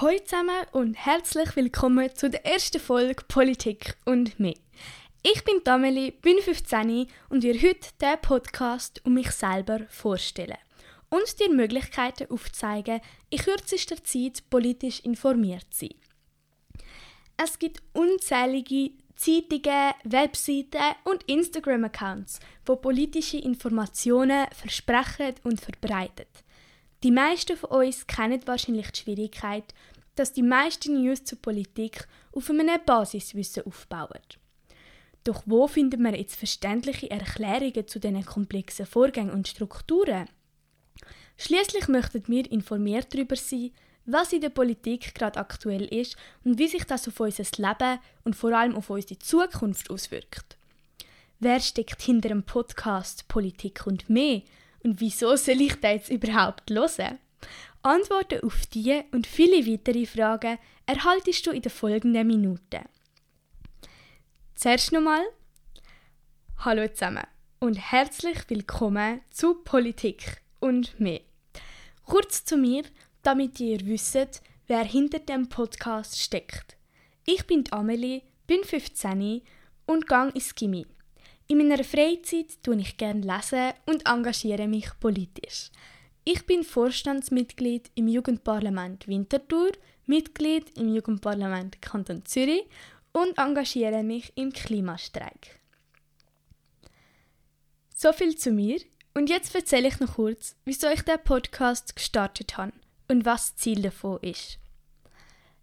Hallo zusammen und herzlich willkommen zu der ersten Folge Politik und mehr. Ich bin Tameli, bin 15 und wir heute diesen Podcast um mich selber vorstellen und dir Möglichkeiten aufzeigen, in kürzester Zeit politisch informiert zu sein. Es gibt unzählige Zeitungen, Webseiten und Instagram-Accounts, wo politische Informationen versprechen und verbreiten. Die meisten von uns kennen wahrscheinlich die Schwierigkeit, dass die meisten News zur Politik auf einem Basiswissen aufbauen. Doch wo findet man jetzt verständliche Erklärungen zu diesen komplexen Vorgängen und Strukturen? Schließlich möchten wir informiert darüber sein, was in der Politik gerade aktuell ist und wie sich das auf unser Leben und vor allem auf unsere Zukunft auswirkt. Wer steckt hinter dem Podcast Politik und mehr und wieso soll ich da jetzt überhaupt hören? Antworten auf diese und viele weitere Fragen erhaltest du in den folgenden Minuten. Zuerst nochmal Hallo zusammen und herzlich willkommen zu Politik und mehr. Kurz zu mir, damit ihr wisst, wer hinter dem Podcast steckt. Ich bin Amelie, bin 15 und gang ins Gimmi. In meiner Freizeit tue ich gerne lesen und engagiere mich politisch. Ich bin Vorstandsmitglied im Jugendparlament Winterthur, Mitglied im Jugendparlament Kanton Zürich und engagiere mich im Klimastreik. So viel zu mir und jetzt erzähle ich noch kurz, wieso ich den Podcast gestartet habe und was das Ziel davon ist.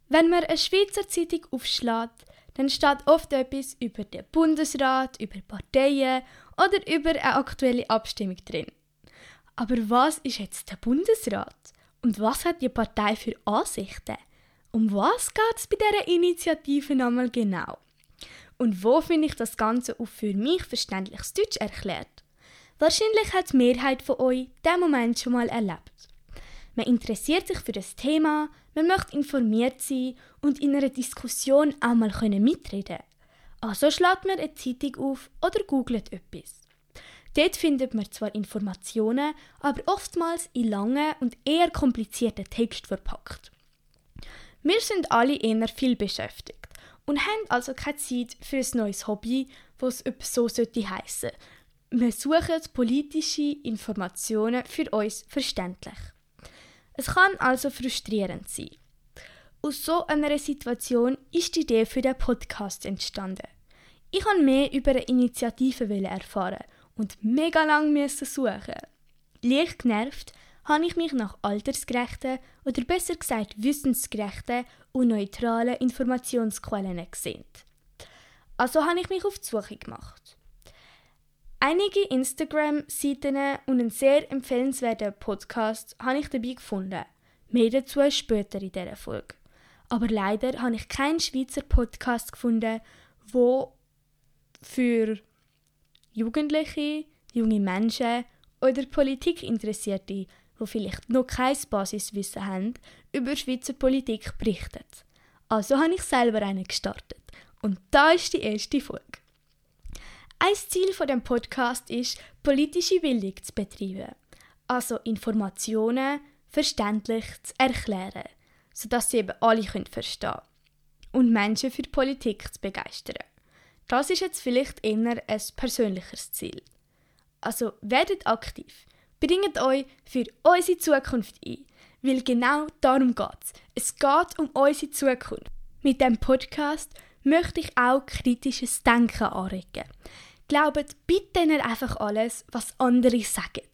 Wenn man eine Schweizer Zeitung aufschlägt, dann steht oft etwas über den Bundesrat, über Parteien oder über eine aktuelle Abstimmung drin. Aber was ist jetzt der Bundesrat? Und was hat die Partei für Ansichten? Um was geht es bei dieser Initiative nochmal genau? Und wo finde ich das Ganze auf für mich verständliches Deutsch erklärt? Wahrscheinlich hat die Mehrheit von euch diesen Moment schon mal erlebt. Man interessiert sich für das Thema, man möchte informiert sein und in einer Diskussion auch mal mitreden Also schlägt man eine Zeitung auf oder googelt etwas. Dort findet man zwar Informationen, aber oftmals in langen und eher komplizierten Text verpackt. Wir sind alle eher viel beschäftigt und haben also keine Zeit für ein neues Hobby, was so sollte heißen. Wir suchen politische Informationen für uns verständlich. Es kann also frustrierend sein. Aus so einer Situation ist die Idee für den Podcast entstanden. Ich wollte mehr über eine Initiative erfahren und mega lang suchen. Leicht genervt habe ich mich nach altersgerechten oder besser gesagt wissensgerechten und neutralen Informationsquellen gesehnt. Also habe ich mich auf die Suche gemacht. Einige Instagram-Seiten und einen sehr empfehlenswerten Podcast habe ich dabei gefunden. Mehr dazu später in dieser Folge. Aber leider habe ich keinen Schweizer Podcast gefunden, wo für Jugendliche, junge Menschen oder Politikinteressierte, die vielleicht noch kein Basiswissen haben, über Schweizer Politik berichtet. Also habe ich selber einen gestartet. Und da ist die erste Folge. Ein Ziel von dem Podcast ist, politische Bildung zu betreiben, also Informationen verständlich zu erklären, sodass sie eben alle verstehen können und Menschen für Politik zu begeistern. Das ist jetzt vielleicht eher ein persönliches Ziel. Also werdet aktiv, bringt euch für unsere Zukunft ein, weil genau darum geht es. Es geht um unsere Zukunft. Mit dem Podcast möchte ich auch kritisches Denken anregen. Glaubt bitte nicht einfach alles, was andere sagen.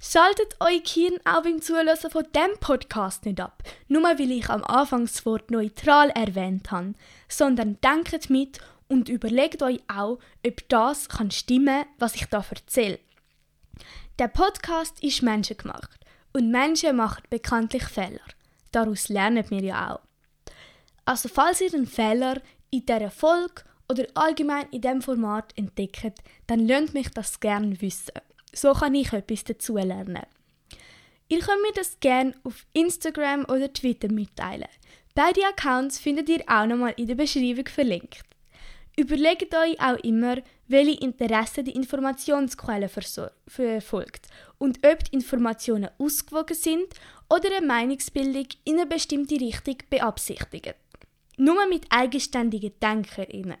Schaltet euer Hirn auch beim Zuhören von dem Podcast nicht ab, nur weil ich am Anfang das Wort neutral erwähnt habe, sondern denkt mit und überlegt euch auch, ob das kann stimmen, was ich da erzähle. Der Podcast ist menschengemacht und Menschen machen bekanntlich Fehler. Daraus lernen wir ja auch. Also falls ihr einen Fehler in dieser Folge oder allgemein in diesem Format entdeckt, dann lernt mich das gerne wissen. So kann ich etwas dazu lernen. Ihr könnt mir das gerne auf Instagram oder Twitter mitteilen. Beide Accounts findet ihr auch nochmal in der Beschreibung verlinkt. Überlegt euch auch immer, welche Interessen die Informationsquelle verfolgt und ob die Informationen ausgewogen sind oder eine Meinungsbildung in eine bestimmte Richtung beabsichtigen. Nur mit eigenständigen DenkerInnen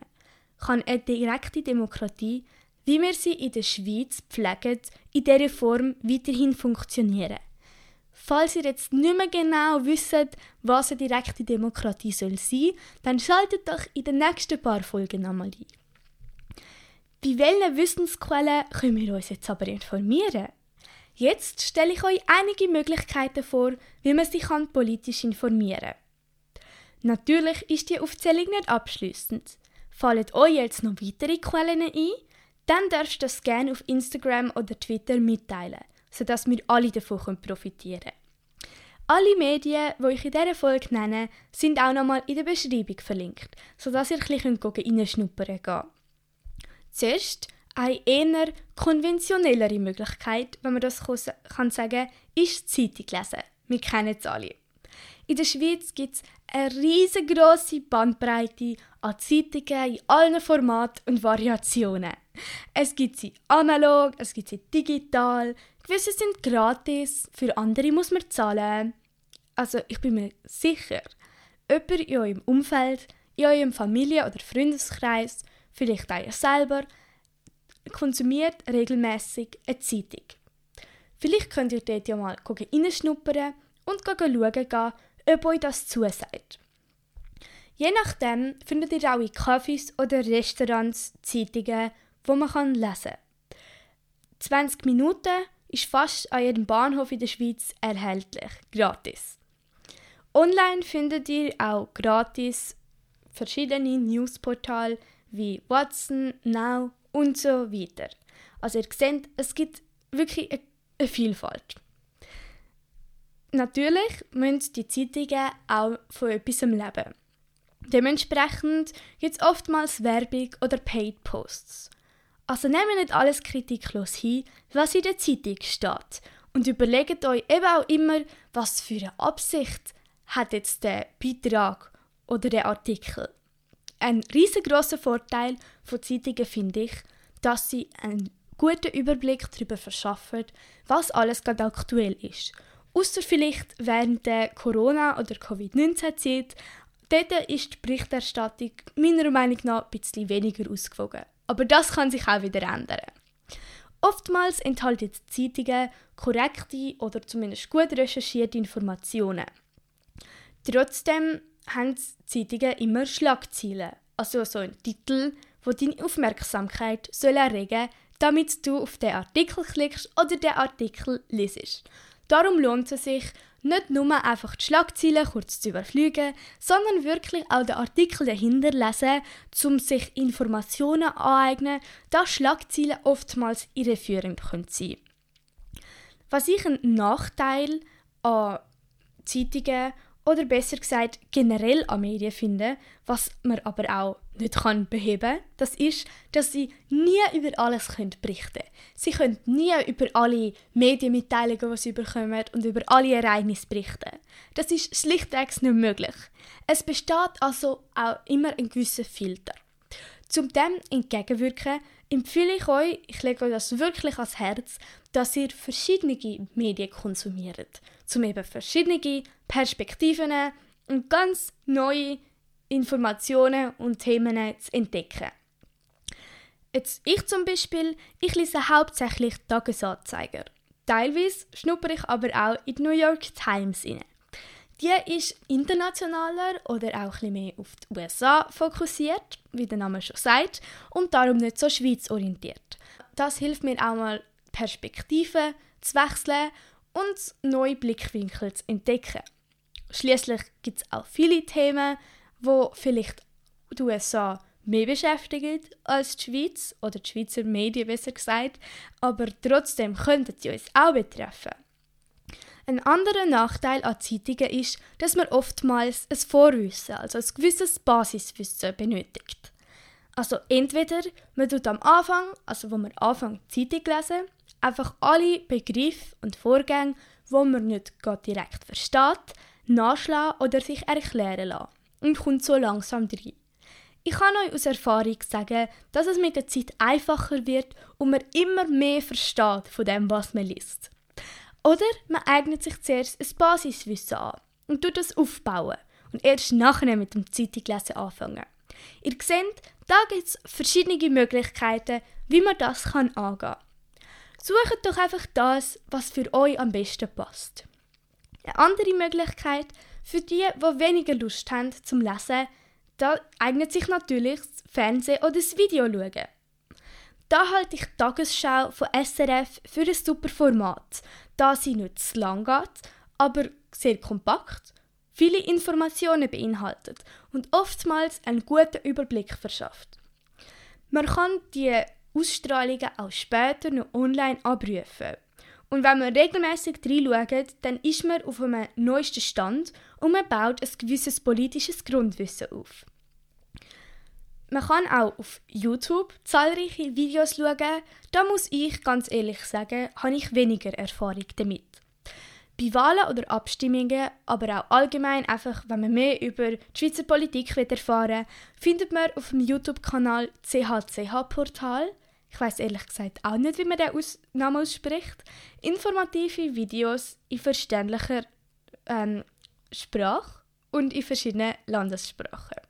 kann eine direkte Demokratie, wie wir sie in der Schweiz pflegen, in dieser Form weiterhin funktionieren. Falls ihr jetzt nicht mehr genau wisst, was eine direkte Demokratie soll sein, dann schaltet doch in den nächsten paar Folgen einmal ein. Bei welchen Wissensquellen können wir uns jetzt aber informieren? Jetzt stelle ich euch einige Möglichkeiten vor, wie man sich politisch informieren kann. Natürlich ist die Aufzählung nicht abschließend. Fallen euch jetzt noch weitere Quellen ein, dann darfst du das gerne auf Instagram oder Twitter mitteilen, sodass wir alle davon profitieren können. Alle Medien, die ich in dieser Folge nenne, sind auch nochmal in der Beschreibung verlinkt, sodass ihr ein bisschen reinschnuppern könnt. Zuerst eine eher konventionellere Möglichkeit, wenn man das kann sagen ist Zeitung lesen. Wir kennen es alle. In der Schweiz gibt es eine riesengroße Bandbreite an Zeitungen in allen Formaten und Variationen. Es gibt sie analog, es gibt sie digital, gewisse sind gratis, für andere muss man zahlen. Also ich bin mir sicher, jemand in eurem Umfeld, in eurem Familie- oder Freundeskreis, vielleicht auch ihr selber, konsumiert regelmäßig eine Zeitung. Vielleicht könnt ihr dort ja mal reinschnuppern und schauen, ob euch das zusagt. Je nachdem findet ihr auch in Cafés oder Restaurants Zeitungen, wo man lesen kann. 20 Minuten ist fast an jedem Bahnhof in der Schweiz erhältlich, gratis. Online findet ihr auch gratis verschiedene Newsportale wie Watson, Now und so weiter. Also ihr seht, es gibt wirklich eine Vielfalt. Natürlich müssen die Zeitungen auch von etwas leben. Dementsprechend gibt es oftmals Werbung oder Paid Posts. Also nehmt nicht alles kritiklos hin, was in der Zeitung steht und überlegt euch eben auch immer, was für eine Absicht hat jetzt der Beitrag oder der Artikel. Ein riesengroßer Vorteil von Zeitungen finde ich, dass sie einen guten Überblick darüber verschaffen, was alles gerade aktuell ist. Außer vielleicht während der Corona- oder Covid-19-Zeit, dort ist die Berichterstattung meiner Meinung nach ein bisschen weniger ausgewogen. Aber das kann sich auch wieder ändern. Oftmals enthalten Zeitungen korrekte oder zumindest gut recherchierte Informationen. Trotzdem haben Zeitungen immer Schlagziele, also so ein Titel, wo deine Aufmerksamkeit soll damit du auf den Artikel klickst oder den Artikel lesest. Darum lohnt es sich, nicht nur einfach die Schlagzeilen kurz zu überfliegen, sondern wirklich auch den Artikel dahinter lesen, um sich Informationen aneignen, da Schlagzeilen oftmals irreführend sein können. Was ich ein Nachteil an Zeitungen oder besser gesagt generell an Medien finden, was man aber auch nicht kann beheben das ist, dass sie nie über alles können berichten können. Sie können nie über alle Medienmitteilungen, die sie bekommen und über alle Ereignisse berichten. Das ist schlichtweg nicht möglich. Es besteht also auch immer ein gewisser Filter. Zum dem entgegenwirken empfehle ich euch, ich lege euch das wirklich ans Herz, dass ihr verschiedene Medien konsumiert, um eben verschiedene Perspektiven und ganz neue Informationen und Themen zu entdecken. Jetzt ich zum Beispiel, ich lese hauptsächlich Tagesanzeiger. Teilweise schnupper ich aber auch in die New York Times rein. Die ist internationaler oder auch ein mehr auf die USA fokussiert, wie der Name schon sagt, und darum nicht so schweizorientiert. Das hilft mir auch mal Perspektiven zu wechseln und neue Blickwinkel zu entdecken. Schließlich gibt es auch viele Themen, wo vielleicht die USA mehr beschäftigen als die Schweiz oder die Schweizer Medien besser gesagt, aber trotzdem könnten sie uns auch betreffen. Ein anderer Nachteil an Zeitungen ist, dass man oftmals ein Vorwissen, also ein gewisses Basiswissen benötigt. Also entweder man tut am Anfang, also wo man anfängt Zeitung lesen, einfach alle Begriffe und Vorgänge, wo man nicht direkt versteht, nachschlagen oder sich erklären lassen und kommt so langsam rein. Ich kann euch aus Erfahrung sagen, dass es mit der Zeit einfacher wird und man immer mehr versteht von dem, was man liest. Oder man eignet sich zuerst ein Basiswissen an und tut das aufbauen und erst nachher mit dem Zeitunglesen anfangen. Ihr seht, da gibt es verschiedene Möglichkeiten, wie man das kann angehen kann. Sucht doch einfach das, was für euch am besten passt. Eine andere Möglichkeit für die, die weniger Lust haben zum Lesen, da eignet sich natürlich das Fernsehen oder das Video schauen. Da halte ich die Tagesschau von SRF für ein super Format, da sie nicht zu lang geht, aber sehr kompakt, viele Informationen beinhaltet und oftmals einen guten Überblick verschafft. Man kann die Ausstrahlungen auch später noch online abrufen. Und wenn man regelmäßig reinschaut, dann ist man auf einem neuesten Stand und man baut ein gewisses politisches Grundwissen auf. Man kann auch auf YouTube zahlreiche Videos schauen. Da muss ich ganz ehrlich sagen, habe ich weniger Erfahrung damit. Bei Wahlen oder Abstimmungen, aber auch allgemein einfach, wenn man mehr über die Schweizer Politik erfahren will, findet man auf dem YouTube-Kanal CHCH-Portal, ich weiß ehrlich gesagt auch nicht, wie man den Namen ausspricht, informative Videos in verständlicher ähm, Sprache und in verschiedenen Landessprachen.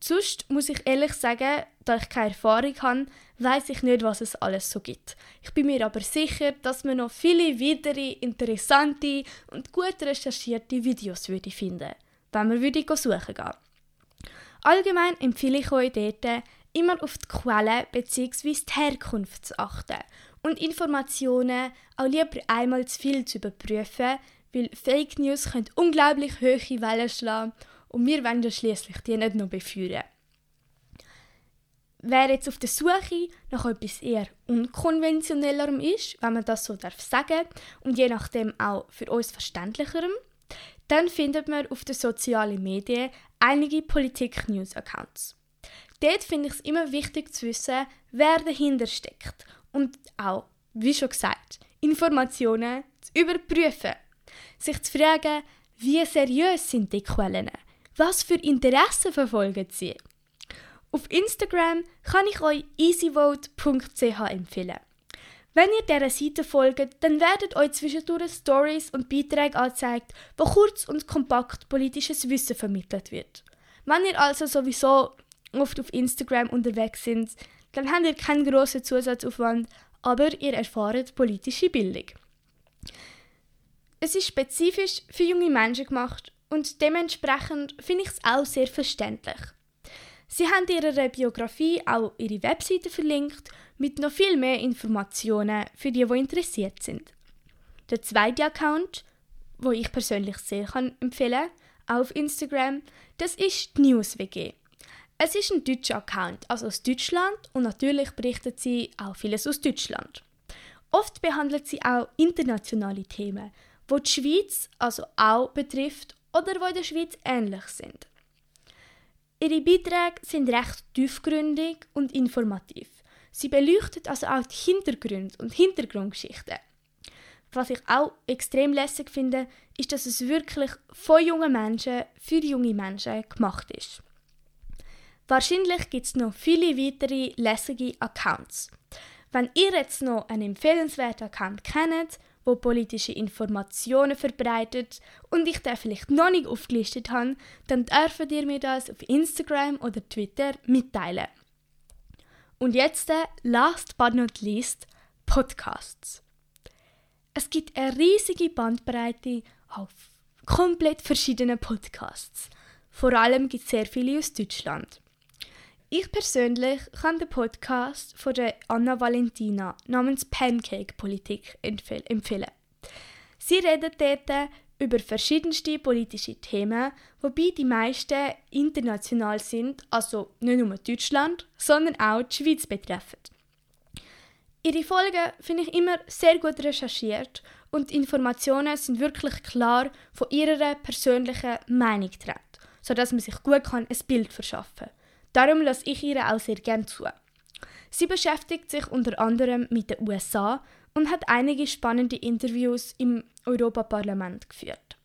Sonst muss ich ehrlich sagen, da ich keine Erfahrung habe, weiß ich nicht, was es alles so gibt. Ich bin mir aber sicher, dass man noch viele weitere interessante und gut recherchierte Videos würde finden, wenn man würde suchen gehen. Allgemein empfehle ich euch dort, immer auf die Quelle bzw. die Herkunft zu achten und Informationen auch lieber einmal zu viel zu überprüfen, weil Fake News können unglaublich hohe Wellen schlagen und wir wollen ja schliesslich die nicht nur beführen. Wer jetzt auf der Suche nach etwas eher unkonventionellerem ist, wenn man das so darf sagen, und je nachdem auch für uns verständlicherem, dann findet man auf den sozialen Medien einige Politik-News-Accounts. Dort finde ich es immer wichtig zu wissen, wer dahinter steckt und auch, wie schon gesagt, Informationen zu überprüfen. Sich zu fragen, wie seriös sind die Quellen? Was für Interessen verfolgen sie? Auf Instagram kann ich euch easyvote.ch empfehlen. Wenn ihr dieser Seite folgt, dann werden euch zwischendurch Stories und Beiträge angezeigt, wo kurz und kompakt politisches Wissen vermittelt wird. Wenn ihr also sowieso oft auf Instagram unterwegs sind, dann habt ihr keinen grossen Zusatzaufwand, aber ihr erfahrt politische Bildung. Es ist spezifisch für junge Menschen gemacht und dementsprechend finde ich es auch sehr verständlich. Sie haben in ihrer Biografie auch ihre Webseite verlinkt mit noch viel mehr Informationen für die, die interessiert sind. Der zweite Account, wo ich persönlich sehr kann empfehlen, auf Instagram, das ist die NewsWG. Es ist ein deutscher Account, also aus Deutschland und natürlich berichtet sie auch vieles aus Deutschland. Oft behandelt sie auch internationale Themen, wo die Schweiz also auch betrifft oder die in der Schweiz ähnlich sind. Ihre Beiträge sind recht tiefgründig und informativ. Sie beleuchtet also auch die Hintergründe und Hintergrundgeschichten. Was ich auch extrem lässig finde, ist, dass es wirklich von jungen Menschen für junge Menschen gemacht ist. Wahrscheinlich gibt es noch viele weitere lässige Accounts. Wenn ihr jetzt noch einen empfehlenswerten Account kennt, wo politische Informationen verbreitet und ich den vielleicht noch nicht aufgelistet habe, dann dürft ihr mir das auf Instagram oder Twitter mitteilen. Und jetzt, äh, last but not least, Podcasts. Es gibt eine riesige Bandbreite auf komplett verschiedenen Podcasts. Vor allem gibt es sehr viele aus Deutschland. Ich persönlich kann den Podcast von der Anna Valentina namens Pancake Politik empfehlen. Sie redet dort über verschiedenste politische Themen, wobei die meisten international sind, also nicht nur Deutschland, sondern auch die Schweiz betreffen. Ihre Folgen finde ich immer sehr gut recherchiert und die Informationen sind wirklich klar von ihrer persönlichen Meinung getrennt, sodass man sich gut ein Bild verschaffen kann. Darum lasse ich ihr auch sehr gern zu. Sie beschäftigt sich unter anderem mit den USA und hat einige spannende Interviews im Europaparlament geführt.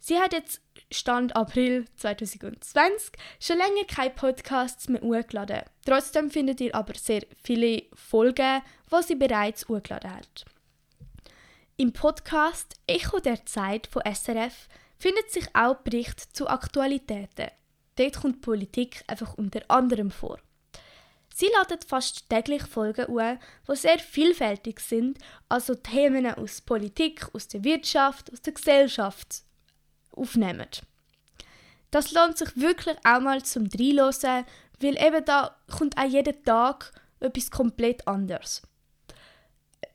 Sie hat jetzt Stand April 2020 schon länger keine Podcasts mehr hochgeladen. Trotzdem findet ihr aber sehr viele Folgen, die sie bereits hochgeladen hat. Im Podcast Echo der Zeit von SRF findet sich auch Bericht zu Aktualitäten. Dort kommt Politik einfach unter anderem vor. Sie laden fast täglich Folgen an, die sehr vielfältig sind, also Themen aus Politik, aus der Wirtschaft, aus der Gesellschaft aufnehmen. Das lohnt sich wirklich auch mal zum Reinhören, weil eben da kommt auch jeden Tag etwas komplett anderes.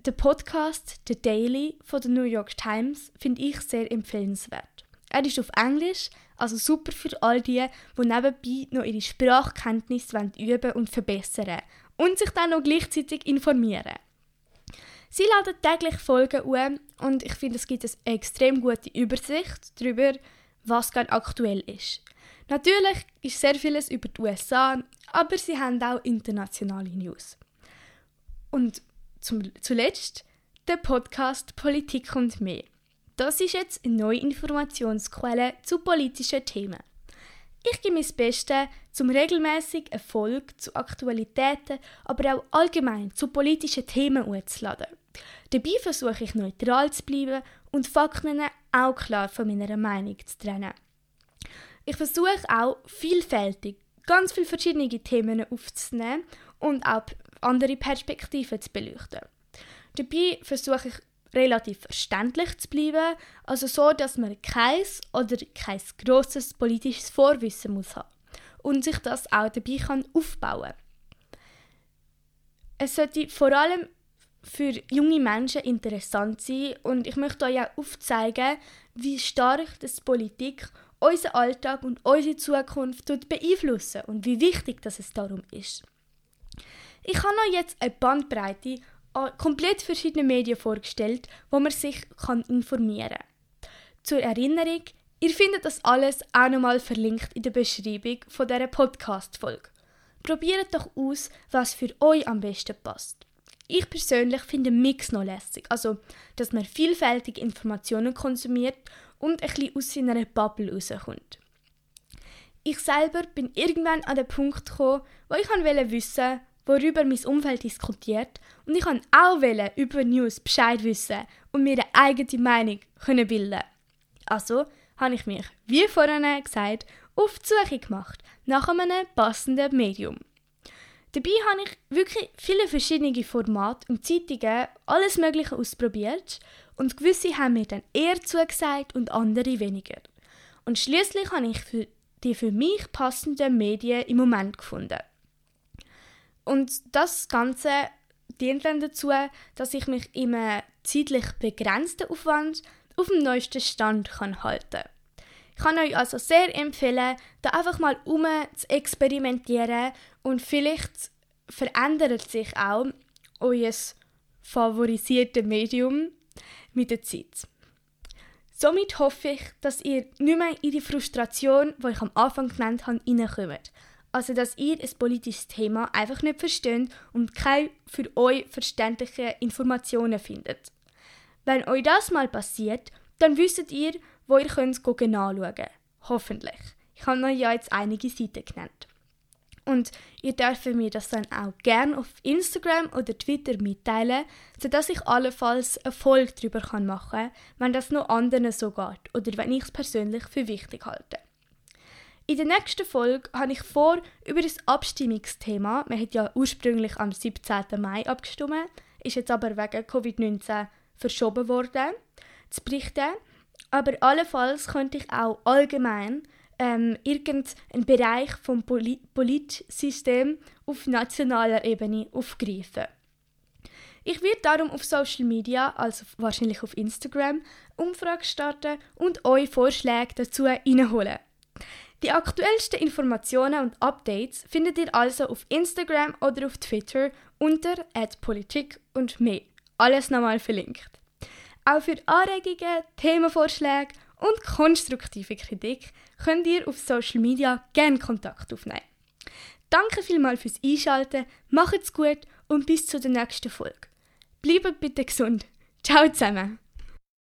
Der Podcast The Daily von der New York Times finde ich sehr empfehlenswert. Er ist auf Englisch, also super für all die, die nebenbei noch ihre Sprachkenntnisse üben und verbessern und sich dann noch gleichzeitig informieren. Sie laden täglich Folgen an und ich finde, es gibt eine extrem gute Übersicht darüber, was gerade aktuell ist. Natürlich ist sehr vieles über die USA, aber sie haben auch internationale News. Und zum, zuletzt der Podcast Politik und mehr. Das ist jetzt eine neue Informationsquelle zu politischen Themen. Ich gebe mein Bestes, zum regelmäßig Erfolg zu Aktualitäten, aber auch allgemein zu politischen Themen anzuladen. Dabei versuche ich neutral zu bleiben und Fakten auch klar von meiner Meinung zu trennen. Ich versuche auch vielfältig ganz viele verschiedene Themen aufzunehmen und auch andere Perspektiven zu beleuchten. Dabei versuche ich relativ verständlich zu bleiben, also so, dass man kein oder kein grosses politisches Vorwissen muss haben und sich das auch dabei kann aufbauen. Es sollte vor allem für junge Menschen interessant sein und ich möchte euch auch aufzeigen, wie stark das Politik unseren Alltag und unsere Zukunft beeinflussen und wie wichtig das es darum ist. Ich habe euch jetzt eine Bandbreite an komplett verschiedenen Medien vorgestellt, wo man sich kann informieren kann. Zur Erinnerung, ihr findet das alles auch nochmal verlinkt in der Beschreibung von dieser Podcast-Folge. Probiert doch aus, was für euch am besten passt. Ich persönlich finde Mix noch lässig, also dass man vielfältige Informationen konsumiert und ein bisschen aus seiner Bubble rauskommt. Ich selber bin irgendwann an den Punkt gekommen, wo ich wissen wissen worüber mein Umfeld diskutiert und ich wollte auch über News Bescheid wissen und mir eine eigene Meinung können bilden. Also habe ich mich, wie vorhin gesagt, auf die Suche gemacht nach einem passenden Medium. Dabei habe ich wirklich viele verschiedene Formate und Zeitungen, alles Mögliche ausprobiert und gewisse haben mir dann eher zugesagt und andere weniger. Und schließlich habe ich für die für mich passenden Medien im Moment gefunden. Und das Ganze dient dann dazu, dass ich mich im zeitlich begrenzten Aufwand auf dem neuesten Stand kann halten. Ich kann euch also sehr empfehlen, da einfach mal um zu experimentieren und vielleicht verändert sich auch euer favorisiertes Medium mit der Zeit. Somit hoffe ich, dass ihr nicht mehr in die Frustration, die ich am Anfang genannt habe, hineinkommt. Also, dass ihr ein politisches Thema einfach nicht versteht und keine für euch verständliche Informationen findet. Wenn euch das mal passiert, dann wisst ihr, wo ihr könnt gucken anschauen. Hoffentlich. Ich habe euch ja jetzt einige Seiten genannt. Und ihr dürft mir das dann auch gerne auf Instagram oder Twitter mitteilen, sodass ich allenfalls Erfolg darüber machen kann, wenn das noch anderen so geht oder wenn ich es persönlich für wichtig halte. In der nächsten Folge habe ich vor, über das Abstimmungsthema, man hat ja ursprünglich am 17. Mai abgestimmt, ist jetzt aber wegen Covid-19 verschoben worden, zu berichten. Aber allenfalls könnte ich auch allgemein ähm, irgendeinen Bereich vom Poli Politsystem auf nationaler Ebene aufgreifen. Ich werde darum auf Social Media, also wahrscheinlich auf Instagram, Umfrage starten und euch Vorschläge dazu reinholen. Die aktuellsten Informationen und Updates findet ihr also auf Instagram oder auf Twitter unter @politik und mehr. Alles nochmal verlinkt. Auch für Anregungen, Themenvorschläge und konstruktive Kritik könnt ihr auf Social Media gerne Kontakt aufnehmen. Danke vielmals fürs Einschalten, macht's gut und bis zur nächsten Folge. Bleibt bitte gesund. Ciao zusammen.